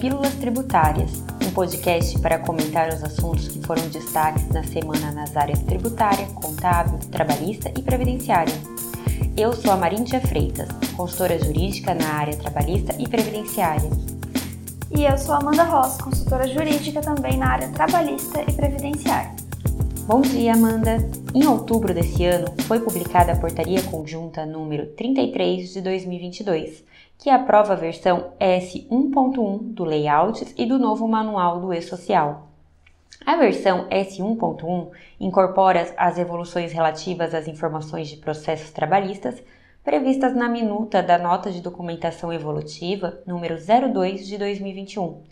Pílulas Tributárias, um podcast para comentar os assuntos que foram destaques na semana nas áreas tributária, contábil, trabalhista e previdenciária. Eu sou a Marintia Freitas, consultora jurídica na área trabalhista e previdenciária. E eu sou Amanda Ross, consultora jurídica também na área trabalhista e previdenciária. Bom dia, Amanda! Em outubro desse ano, foi publicada a Portaria Conjunta número 33 de 2022, que aprova a versão S1.1 do Layouts e do novo Manual do E-Social. A versão S1.1 incorpora as evoluções relativas às informações de processos trabalhistas previstas na minuta da Nota de Documentação Evolutiva número 02 de 2021.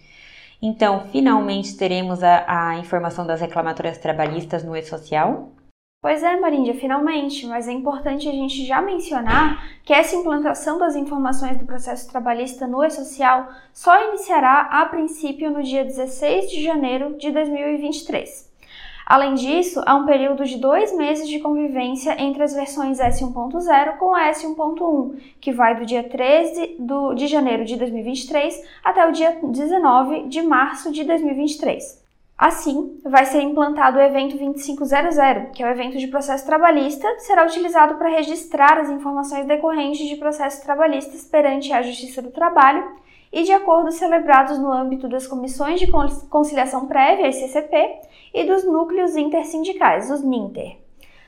Então, finalmente teremos a, a informação das reclamatórias trabalhistas no e-social? Pois é, Maríndia, finalmente, mas é importante a gente já mencionar que essa implantação das informações do processo trabalhista no e-social só iniciará a princípio no dia 16 de janeiro de 2023. Além disso, há um período de dois meses de convivência entre as versões S1.0 com a S1.1, que vai do dia 13 de janeiro de 2023 até o dia 19 de março de 2023. Assim, vai ser implantado o evento 2500, que é o evento de processo trabalhista, será utilizado para registrar as informações decorrentes de processos trabalhistas perante a Justiça do Trabalho e de acordos celebrados no âmbito das comissões de conciliação prévia, CCP, e dos núcleos intersindicais, os NINTER.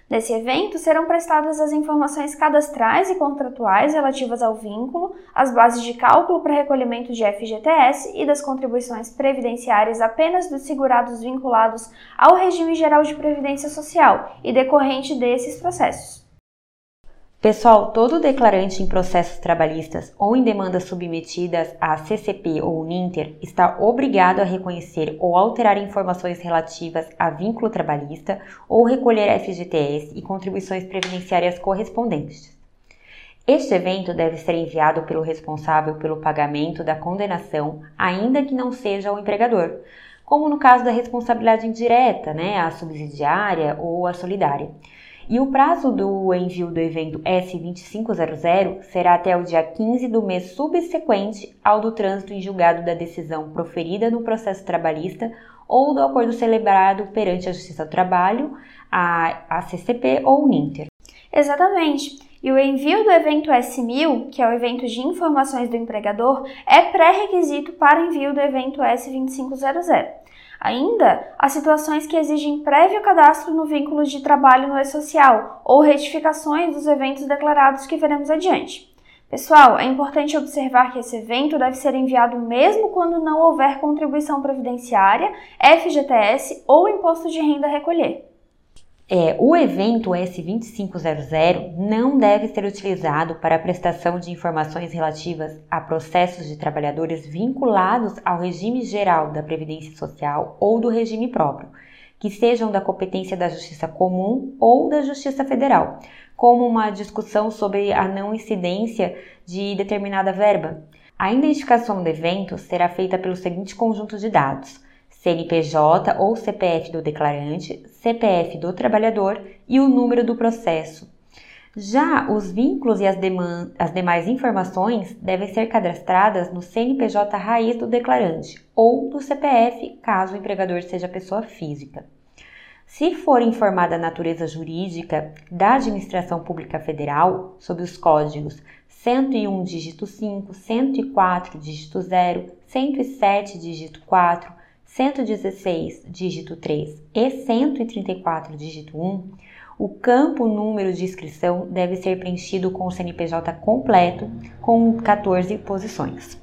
Nesse evento serão prestadas as informações cadastrais e contratuais relativas ao vínculo, as bases de cálculo para recolhimento de FGTS e das contribuições previdenciárias apenas dos segurados vinculados ao regime geral de previdência social e decorrente desses processos. Pessoal, todo declarante em processos trabalhistas ou em demandas submetidas à CCP ou NINTER está obrigado a reconhecer ou alterar informações relativas a vínculo trabalhista ou recolher FGTS e contribuições previdenciárias correspondentes. Este evento deve ser enviado pelo responsável pelo pagamento da condenação, ainda que não seja o empregador, como no caso da responsabilidade indireta, né, a subsidiária ou a solidária e o prazo do envio do evento S2500 será até o dia 15 do mês subsequente ao do trânsito em julgado da decisão proferida no processo trabalhista ou do acordo celebrado perante a Justiça do Trabalho, a, a CCP ou o NINTER. Exatamente. E o envio do evento S1000, que é o evento de informações do empregador, é pré-requisito para envio do evento S2500. Ainda, há situações que exigem prévio cadastro no vínculo de trabalho no e-social ou retificações dos eventos declarados que veremos adiante. Pessoal, é importante observar que esse evento deve ser enviado mesmo quando não houver contribuição previdenciária, FGTS ou imposto de renda a recolher. É, o evento S2500 não deve ser utilizado para a prestação de informações relativas a processos de trabalhadores vinculados ao regime geral da Previdência Social ou do regime próprio, que sejam da competência da Justiça Comum ou da Justiça Federal, como uma discussão sobre a não incidência de determinada verba. A identificação do evento será feita pelo seguinte conjunto de dados CNPJ ou CPF do declarante, CPF do trabalhador e o número do processo. Já os vínculos e as, as, demais informações devem ser cadastradas no CNPJ raiz do declarante ou do CPF, caso o empregador seja pessoa física. Se for informada a natureza jurídica da Administração Pública Federal, sob os códigos 101 dígito 5, 104 dígito 0, 107 dígito 4, 116, dígito 3 e 134, dígito 1, o campo número de inscrição deve ser preenchido com o CNPJ completo, com 14 posições.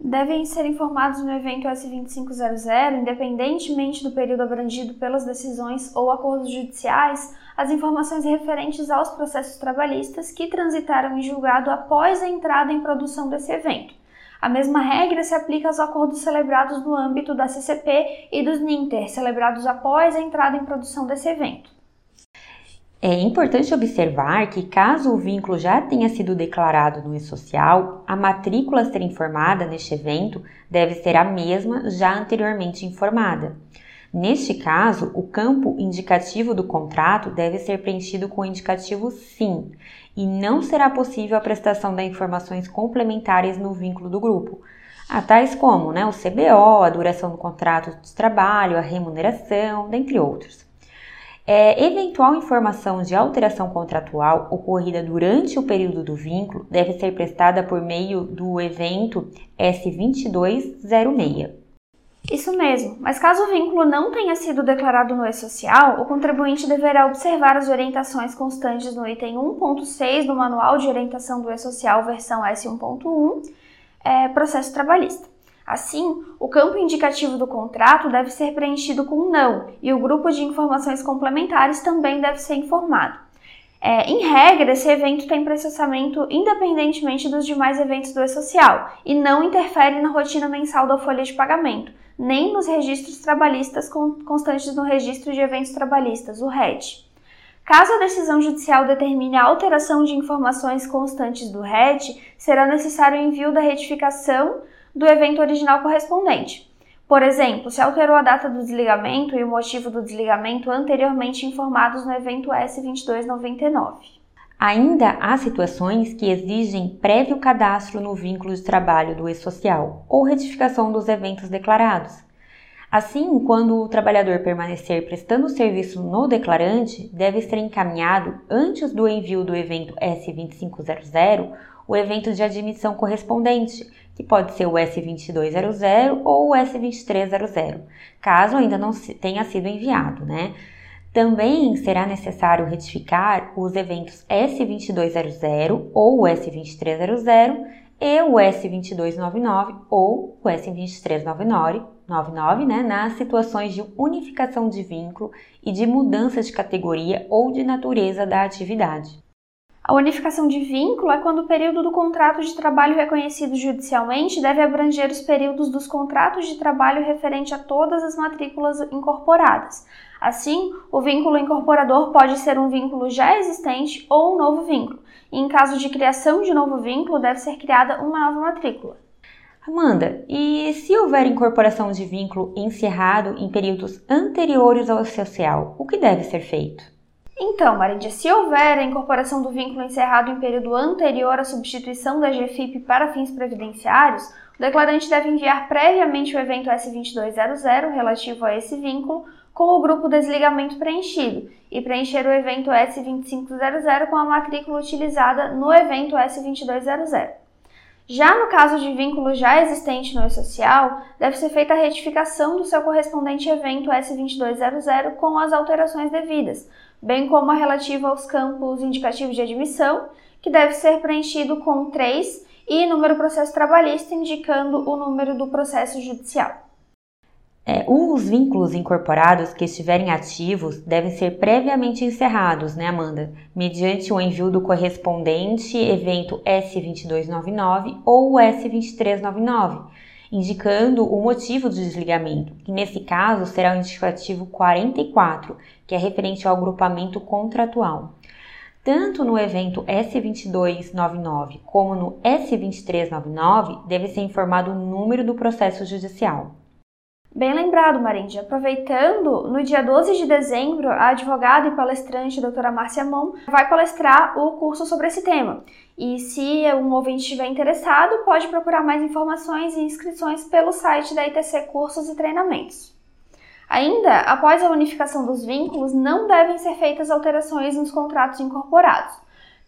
Devem ser informados no evento S2500, independentemente do período abrangido pelas decisões ou acordos judiciais, as informações referentes aos processos trabalhistas que transitaram em julgado após a entrada em produção desse evento a mesma regra se aplica aos acordos celebrados no âmbito da CCP e dos NINTER, celebrados após a entrada em produção desse evento. É importante observar que, caso o vínculo já tenha sido declarado no e-social, a matrícula a ser informada neste evento deve ser a mesma já anteriormente informada. Neste caso, o campo indicativo do contrato deve ser preenchido com o indicativo SIM e não será possível a prestação de informações complementares no vínculo do grupo, Ah, tais como né, o CBO, a duração do contrato de trabalho, a remuneração, dentre outros. É, eventual informação de alteração contratual ocorrida durante o período do vínculo deve ser prestada por meio do evento S2206. Isso mesmo, mas caso o vínculo não tenha sido declarado no e-social, o contribuinte deverá observar as orientações constantes no item 1.6 do Manual de Orientação do e-social versão S1.1, é, processo trabalhista. Assim, o campo indicativo do contrato deve ser preenchido com não e o grupo de informações complementares também deve ser informado. É, em regra, esse evento tem processamento independentemente dos demais eventos do e-social e não interfere na rotina mensal da folha de pagamento, nem nos registros trabalhistas constantes no registro de eventos trabalhistas, o RED. Caso a decisão judicial determine a alteração de informações constantes do RED, será necessário o envio da retificação do evento original correspondente. Por exemplo, se alterou a data do desligamento e o motivo do desligamento anteriormente informados no evento S2299. Ainda há situações que exigem prévio cadastro no vínculo de trabalho do e-social ou retificação dos eventos declarados. Assim, quando o trabalhador permanecer prestando serviço no declarante, deve ser encaminhado, antes do envio do evento S2500, o evento de admissão correspondente, que pode ser o S2200 ou o S2300, caso ainda não tenha sido enviado, né? Também será necessário retificar os eventos S2200 ou o S2300 e o S2299 ou o S2399, né, nas situações de unificação de vínculo e de mudança de categoria ou de natureza da atividade. A unificação de vínculo é quando o período do contrato de trabalho reconhecido judicialmente deve abranger os períodos dos contratos de trabalho referente a todas as matrículas incorporadas. Assim, o vínculo incorporador pode ser um vínculo já existente ou um novo vínculo. E em caso de criação de novo vínculo, deve ser criada uma nova matrícula. Amanda, e se houver incorporação de vínculo encerrado em períodos anteriores ao social, o que deve ser feito? Então, Marindia, se houver a incorporação do vínculo encerrado em período anterior à substituição da GFIP para fins previdenciários, o declarante deve enviar previamente o evento S2200 relativo a esse vínculo com o grupo desligamento preenchido e preencher o evento S2500 com a matrícula utilizada no evento S2200. Já no caso de vínculo já existente no e-social, deve ser feita a retificação do seu correspondente evento S2200 com as alterações devidas, bem como a relativa aos campos indicativos de admissão, que deve ser preenchido com 3 e número processo trabalhista indicando o número do processo judicial. É, os vínculos incorporados que estiverem ativos devem ser previamente encerrados, né, Amanda? Mediante o envio do correspondente evento S2299 ou S2399 indicando o motivo do desligamento, que nesse caso será o indicativo 44, que é referente ao agrupamento contratual. Tanto no evento S2299 como no S2399 deve ser informado o número do processo judicial. Bem lembrado, Marinde. Aproveitando, no dia 12 de dezembro, a advogada e palestrante doutora Márcia Mon vai palestrar o curso sobre esse tema. E se um ouvinte estiver interessado, pode procurar mais informações e inscrições pelo site da ITC Cursos e Treinamentos. Ainda, após a unificação dos vínculos, não devem ser feitas alterações nos contratos incorporados.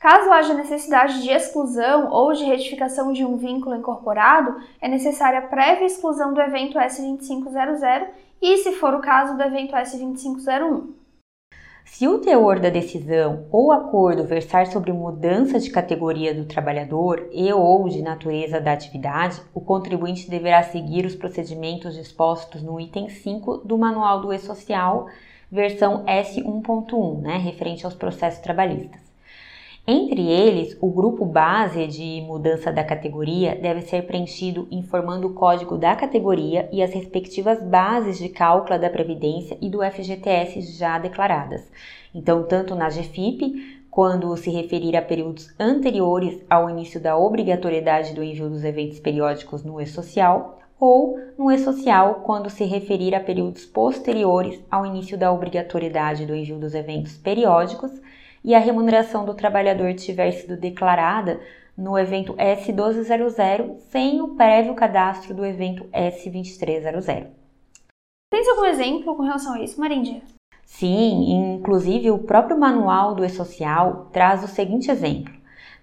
Caso haja necessidade de exclusão ou de retificação de um vínculo incorporado, é necessária a prévia exclusão do evento S2500 e, se for o caso, do evento S2501. Se o teor da decisão ou acordo versar sobre mudança de categoria do trabalhador e ou de natureza da atividade, o contribuinte deverá seguir os procedimentos dispostos no item 5 do Manual do E-Social, versão S1.1, né, referente aos processos trabalhistas. Entre eles, o grupo base de mudança da categoria deve ser preenchido informando o código da categoria e as respectivas bases de cálculo da Previdência e do FGTS já declaradas. Então, tanto na GFIP, quando se referir a períodos anteriores ao início da obrigatoriedade do envio dos eventos periódicos no E-Social, ou no E-Social, quando se referir a períodos posteriores ao início da obrigatoriedade do envio dos eventos periódicos e a remuneração do trabalhador tiver sido declarada no evento S1200 sem o prévio cadastro do evento S2300. Tens algum exemplo com relação a isso, Marindia? Sim, inclusive o próprio manual do E-Social traz o seguinte exemplo.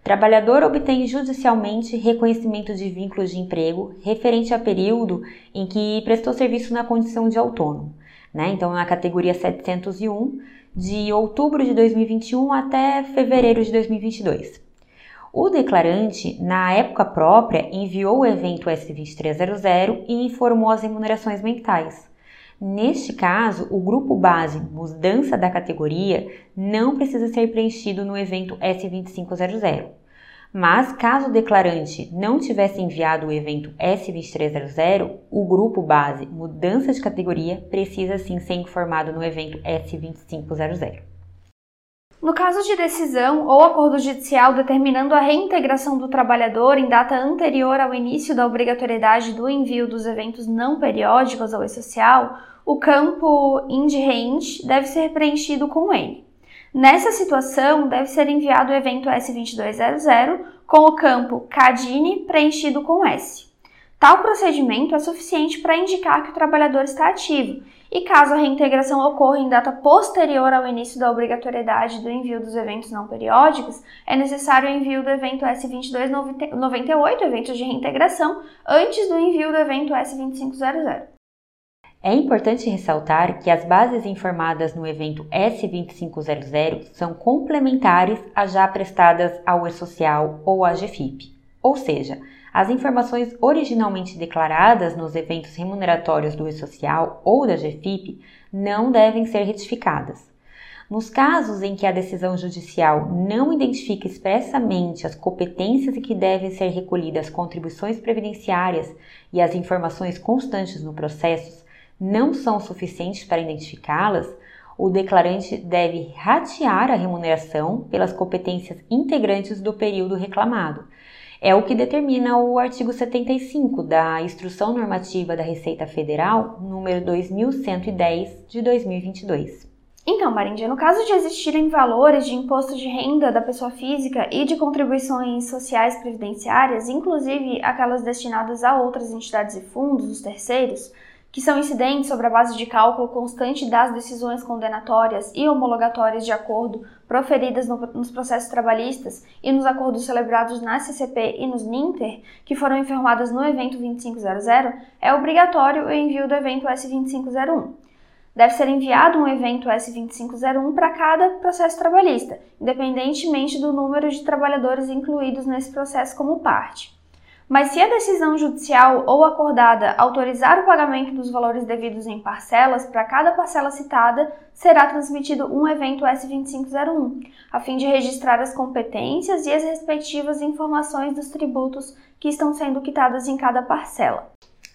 Trabalhador obtém judicialmente reconhecimento de vínculo de emprego referente a período em que prestou serviço na condição de autônomo, né? Então, na categoria 701, de outubro de 2021 até fevereiro de 2022. O declarante, na época própria, enviou o evento S2300 e informou as remunerações mentais. Neste caso, o grupo base mudança da categoria não precisa ser preenchido no evento S2500. Mas, caso o declarante não tivesse enviado o evento S2300, o grupo base mudança de categoria precisa sim ser informado no evento S2500. No caso de decisão ou acordo judicial determinando a reintegração do trabalhador em data anterior ao início da obrigatoriedade do envio dos eventos não periódicos ao e-social, o campo IND deve ser preenchido com N. Nessa situação, deve ser enviado o evento S2200 com o campo CADINE preenchido com S. Tal procedimento é suficiente para indicar que o trabalhador está ativo, e caso a reintegração ocorra em data posterior ao início da obrigatoriedade do envio dos eventos não periódicos, é necessário o envio do evento S2298, evento de reintegração, antes do envio do evento S2500. É importante ressaltar que as bases informadas no evento S2500 são complementares às já prestadas ao E-Social ou à GFIP, ou seja, as informações originalmente declaradas nos eventos remuneratórios do E-Social ou da GFIP não devem ser retificadas. Nos casos em que a decisão judicial não identifica expressamente as competências em que devem ser recolhidas as contribuições previdenciárias e as informações constantes no processo, não são suficientes para identificá-las, o declarante deve ratear a remuneração pelas competências integrantes do período reclamado. É o que determina o artigo 75 da Instrução Normativa da Receita Federal, número 2110 de 2022. Então, Marindia, no caso de existirem valores de imposto de renda da pessoa física e de contribuições sociais previdenciárias, inclusive aquelas destinadas a outras entidades e fundos, os terceiros, que são incidentes sobre a base de cálculo constante das decisões condenatórias e homologatórias de acordo proferidas no, nos processos trabalhistas e nos acordos celebrados na CCP e nos NINTER, que foram informadas no evento 2500, é obrigatório o envio do evento S2501. Deve ser enviado um evento S2501 para cada processo trabalhista, independentemente do número de trabalhadores incluídos nesse processo como parte. Mas se a decisão judicial ou acordada autorizar o pagamento dos valores devidos em parcelas para cada parcela citada, será transmitido um evento S2501, a fim de registrar as competências e as respectivas informações dos tributos que estão sendo quitadas em cada parcela.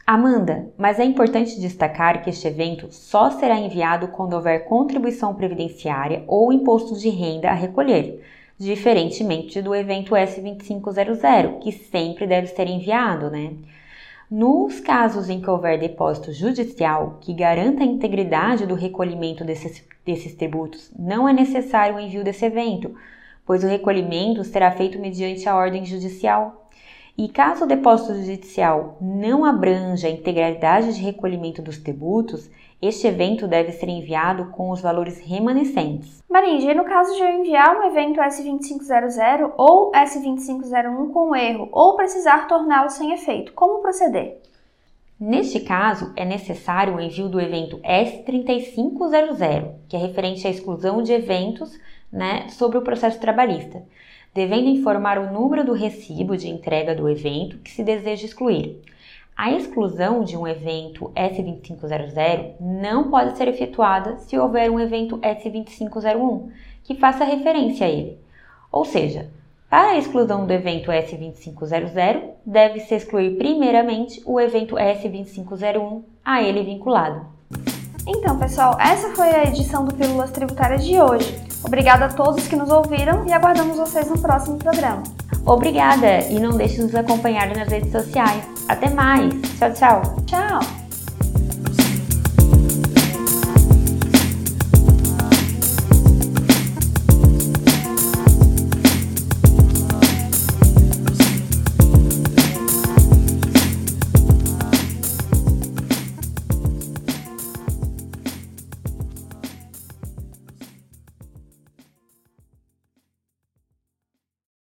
Amanda, mas é importante destacar que este evento só será enviado quando houver contribuição previdenciária ou imposto de renda a recolher diferentemente do evento S2500, que sempre deve ser enviado, né? Nos casos em que houver depósito judicial que garanta a integridade do recolhimento desses, desses tributos, não é necessário o envio desse evento, pois o recolhimento será feito mediante a ordem judicial. E caso o depósito judicial não abranja a integralidade de recolhimento dos tributos, este evento deve ser enviado com os valores remanescentes. Marinja, e no caso de eu enviar um evento S2500 ou S2501 com erro ou precisar torná-lo sem efeito, como proceder? Neste caso, é necessário o envio do evento S3500, que é referente à exclusão de eventos né, sobre o processo trabalhista devendo informar o número do recibo de entrega do evento que se deseja excluir. A exclusão de um evento S2500 não pode ser efetuada se houver um evento S2501 que faça referência a ele. Ou seja, para a exclusão do evento S2500, deve-se excluir primeiramente o evento S2501 a ele vinculado. Então, pessoal, essa foi a edição do Pílulas Tributárias de hoje. Obrigada a todos que nos ouviram e aguardamos vocês no próximo programa. Obrigada e não deixe de nos acompanhar nas redes sociais. Até mais. Tchau, tchau. Tchau.